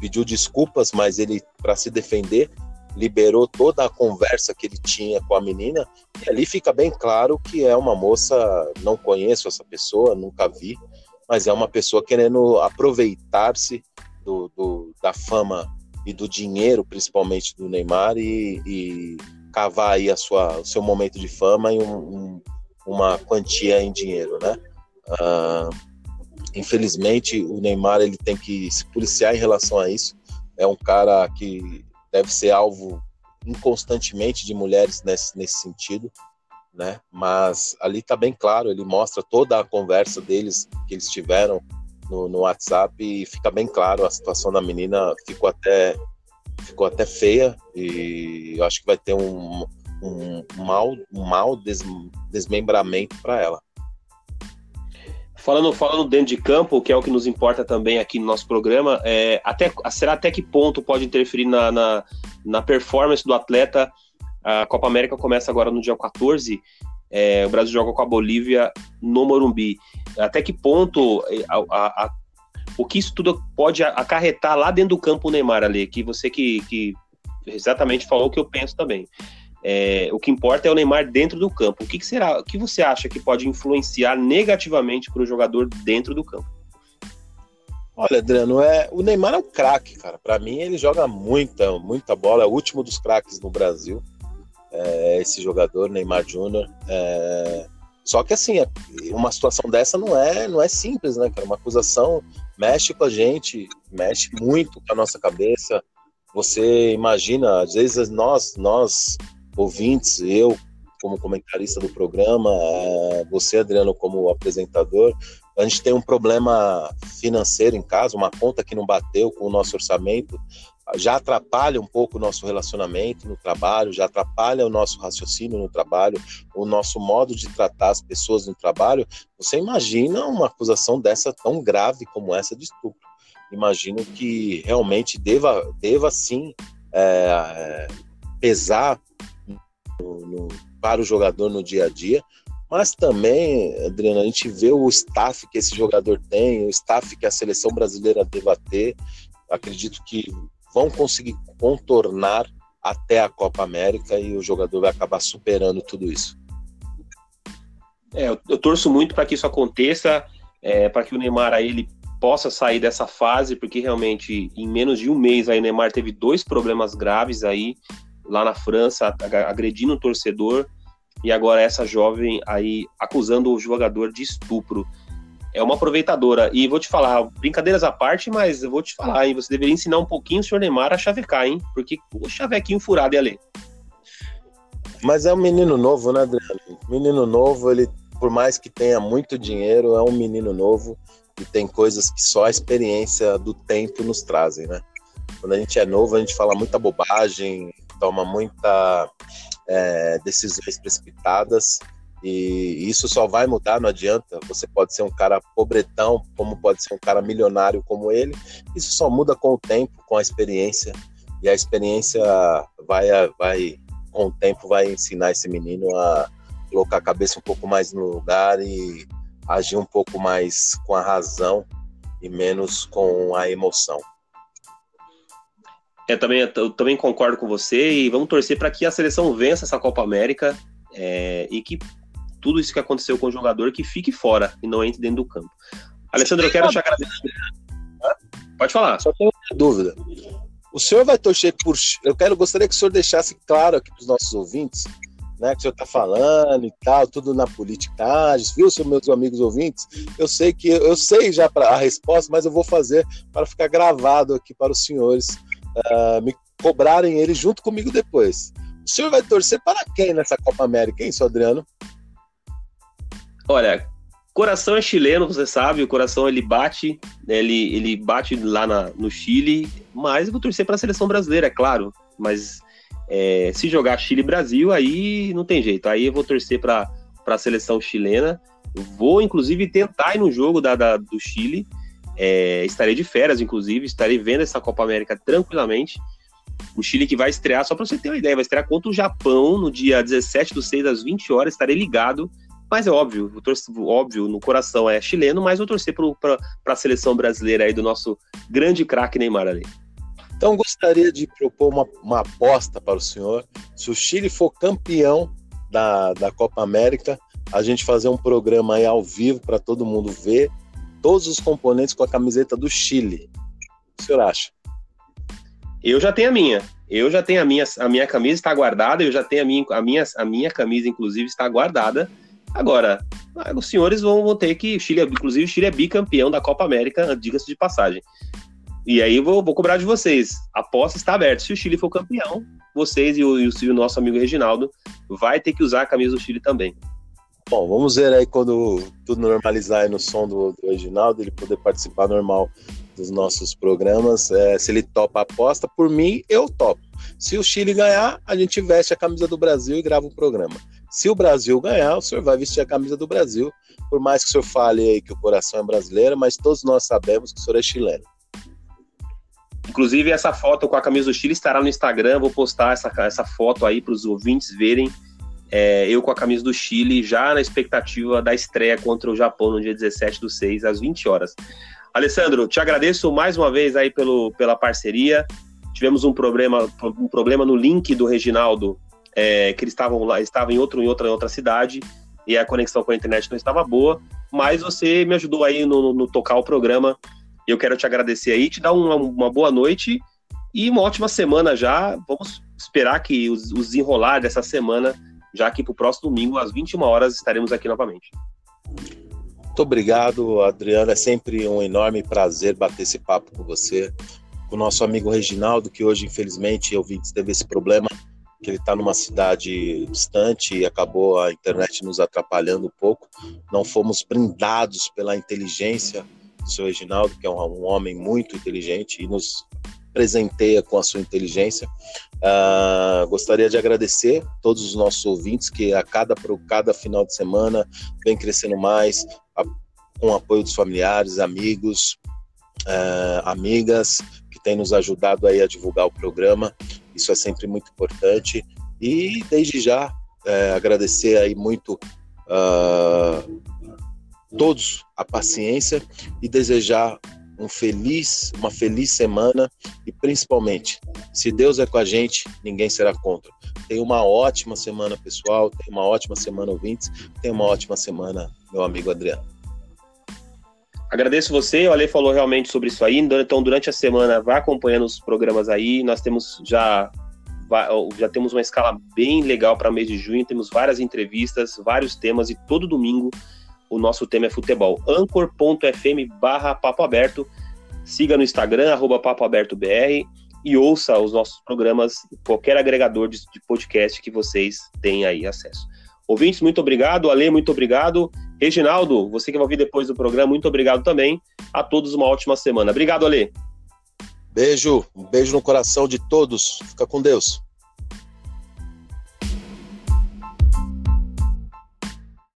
pediu desculpas, mas ele, para se defender, liberou toda a conversa que ele tinha com a menina, e ali fica bem claro que é uma moça, não conheço essa pessoa, nunca vi, mas é uma pessoa querendo aproveitar-se do, do, da fama e do dinheiro, principalmente do Neymar, e, e cavar aí a sua, o seu momento de fama e um, um, uma quantia em dinheiro, né? Uh, infelizmente, o Neymar ele tem que se policiar em relação a isso. É um cara que deve ser alvo inconstantemente de mulheres nesse, nesse sentido, né? Mas ali tá bem claro, ele mostra toda a conversa deles que eles tiveram no, no WhatsApp e fica bem claro a situação da menina ficou até ficou até feia e eu acho que vai ter um, um, um mal um mal des, desmembramento para ela. Falando, falando dentro de campo, que é o que nos importa também aqui no nosso programa, é, até, será até que ponto pode interferir na, na, na performance do atleta? A Copa América começa agora no dia 14, é, o Brasil joga com a Bolívia no Morumbi. Até que ponto é, a, a, a, o que isso tudo pode acarretar lá dentro do campo Neymar ali? Que você que, que exatamente falou o que eu penso também. É, o que importa é o Neymar dentro do campo. O que, que será? O que você acha que pode influenciar negativamente para o jogador dentro do campo? Olha, Adriano, é, o Neymar é um craque, cara. Para mim, ele joga muita, muita bola. É o último dos craques no Brasil. É, esse jogador, Neymar Júnior. É... Só que assim, é, uma situação dessa não é, não é simples, né, cara? Uma acusação mexe com a gente, mexe muito com a nossa cabeça. Você imagina, às vezes nós, nós ouvintes, eu como comentarista do programa, é, você, Adriano, como apresentador, a gente tem um problema financeiro em casa, uma conta que não bateu com o nosso orçamento, já atrapalha um pouco o nosso relacionamento no trabalho, já atrapalha o nosso raciocínio no trabalho, o nosso modo de tratar as pessoas no trabalho. Você imagina uma acusação dessa tão grave como essa de estupro? Imagino que realmente deva, deva sim é, pesar para o jogador no dia a dia, mas também, Adriano, a gente vê o staff que esse jogador tem, o staff que a seleção brasileira deva ter. Acredito que vão conseguir contornar até a Copa América e o jogador vai acabar superando tudo isso. É, eu, eu torço muito para que isso aconteça, é, para que o Neymar aí, ele possa sair dessa fase, porque realmente em menos de um mês aí o Neymar teve dois problemas graves aí lá na França, agredindo o torcedor, e agora essa jovem aí acusando o jogador de estupro. É uma aproveitadora. E vou te falar, brincadeiras à parte, mas eu vou te falar, hein? Você deveria ensinar um pouquinho o senhor Neymar a chavecar, hein? Porque o chavequinho furado é ali. Mas é um menino novo, né, Adriano? Menino novo, ele, por mais que tenha muito dinheiro, é um menino novo e tem coisas que só a experiência do tempo nos trazem, né? Quando a gente é novo, a gente fala muita bobagem, toma muita é, decisões precipitadas e isso só vai mudar, não adianta. Você pode ser um cara pobretão, como pode ser um cara milionário como ele. Isso só muda com o tempo, com a experiência. E a experiência vai, vai com o tempo, vai ensinar esse menino a colocar a cabeça um pouco mais no lugar e agir um pouco mais com a razão e menos com a emoção. Eu também, eu também concordo com você e vamos torcer para que a seleção vença essa Copa América é, e que tudo isso que aconteceu com o jogador que fique fora e não entre dentro do campo. Alessandro, eu quero te agradecer. Pode falar. Só tenho uma dúvida. O senhor vai torcer por. Eu quero, gostaria que o senhor deixasse claro aqui para os nossos ouvintes, né, que o senhor está falando e tal, tudo na politicagem, viu, meus amigos ouvintes? Eu sei que eu sei já a resposta, mas eu vou fazer para ficar gravado aqui para os senhores uh, me cobrarem ele junto comigo depois. O senhor vai torcer para quem nessa Copa América, hein, seu Adriano? Olha, coração é chileno, você sabe, o coração ele bate, ele, ele bate lá na, no Chile, mas eu vou torcer para a seleção brasileira, é claro, mas É, se jogar Chile e Brasil, aí não tem jeito. Aí eu vou torcer para a seleção chilena. Vou, inclusive, tentar ir no jogo da, da do Chile. É, estarei de férias, inclusive. Estarei vendo essa Copa América tranquilamente. O Chile que vai estrear, só para você ter uma ideia, vai estrear contra o Japão no dia 17 do 6 às 20 horas. Estarei ligado. Mas é óbvio, torço, óbvio, no coração é chileno, mas eu torcer para a seleção brasileira aí do nosso grande craque Neymar ali. Então gostaria de propor uma, uma aposta para o senhor. Se o Chile for campeão da, da Copa América, a gente fazer um programa aí ao vivo para todo mundo ver todos os componentes com a camiseta do Chile. O que o senhor acha? Eu já tenho a minha. Eu já tenho a minha, a minha camisa está guardada, eu já tenho a minha, a minha, a minha camisa, inclusive, está guardada. Agora, os senhores vão, vão ter que. Chile, inclusive, o Chile é bicampeão da Copa América, diga-se de passagem. E aí vou, vou cobrar de vocês. A aposta está aberta. Se o Chile for campeão, vocês e o, e o, nosso amigo Reginaldo vai ter que usar a camisa do Chile também. Bom, vamos ver aí quando tudo normalizar no som do, do Reginaldo, ele poder participar normal dos nossos programas. É, se ele topa a aposta, por mim, eu topo. Se o Chile ganhar, a gente veste a camisa do Brasil e grava o programa. Se o Brasil ganhar, o senhor vai vestir a camisa do Brasil, por mais que o senhor fale aí que o coração é brasileiro, mas todos nós sabemos que o senhor é chileno. Inclusive, essa foto com a camisa do Chile estará no Instagram. Vou postar essa, essa foto aí para os ouvintes verem. É, eu com a camisa do Chile, já na expectativa da estreia contra o Japão no dia 17 do 6, às 20 horas. Alessandro, te agradeço mais uma vez aí pelo, pela parceria. Tivemos um problema, um problema no link do Reginaldo, é, que eles estavam lá, estava em, outro, em outra, em outra cidade, e a conexão com a internet não estava boa, mas você me ajudou aí no, no tocar o programa. Eu quero te agradecer aí, te dar uma, uma boa noite e uma ótima semana já. Vamos esperar que os, os desenrolar dessa semana, já que para o próximo domingo, às 21 horas, estaremos aqui novamente. Muito obrigado, Adriano. É sempre um enorme prazer bater esse papo com você, com o nosso amigo Reginaldo, que hoje, infelizmente, eu vi que teve esse problema, que ele está numa cidade distante e acabou a internet nos atrapalhando um pouco. Não fomos brindados pela inteligência do seu Reginaldo, que é um, um homem muito inteligente e nos presenteia com a sua inteligência. Uh, gostaria de agradecer todos os nossos ouvintes que a cada, cada final de semana vem crescendo mais, a, com o apoio dos familiares, amigos, uh, amigas, que têm nos ajudado aí a divulgar o programa. Isso é sempre muito importante. E desde já uh, agradecer aí muito uh, todos a paciência e desejar um feliz, uma feliz semana e principalmente, se Deus é com a gente, ninguém será contra. Tenha uma ótima semana, pessoal. Tenha uma ótima semana, ouvintes. Tenha uma ótima semana, meu amigo Adriano. Agradeço você, o Ale falou realmente sobre isso aí. Então, durante a semana, vá acompanhando os programas aí. Nós temos já já temos uma escala bem legal para mês de junho. Temos várias entrevistas, vários temas e todo domingo o nosso tema é futebol. anchor.fm barra papo aberto. Siga no Instagram, arroba papo aberto BR e ouça os nossos programas qualquer agregador de, de podcast que vocês tenham aí acesso. Ouvintes, muito obrigado. Ale, muito obrigado. Reginaldo, você que vai ouvir depois do programa, muito obrigado também. A todos uma ótima semana. Obrigado, Ale. Beijo, um beijo no coração de todos. Fica com Deus.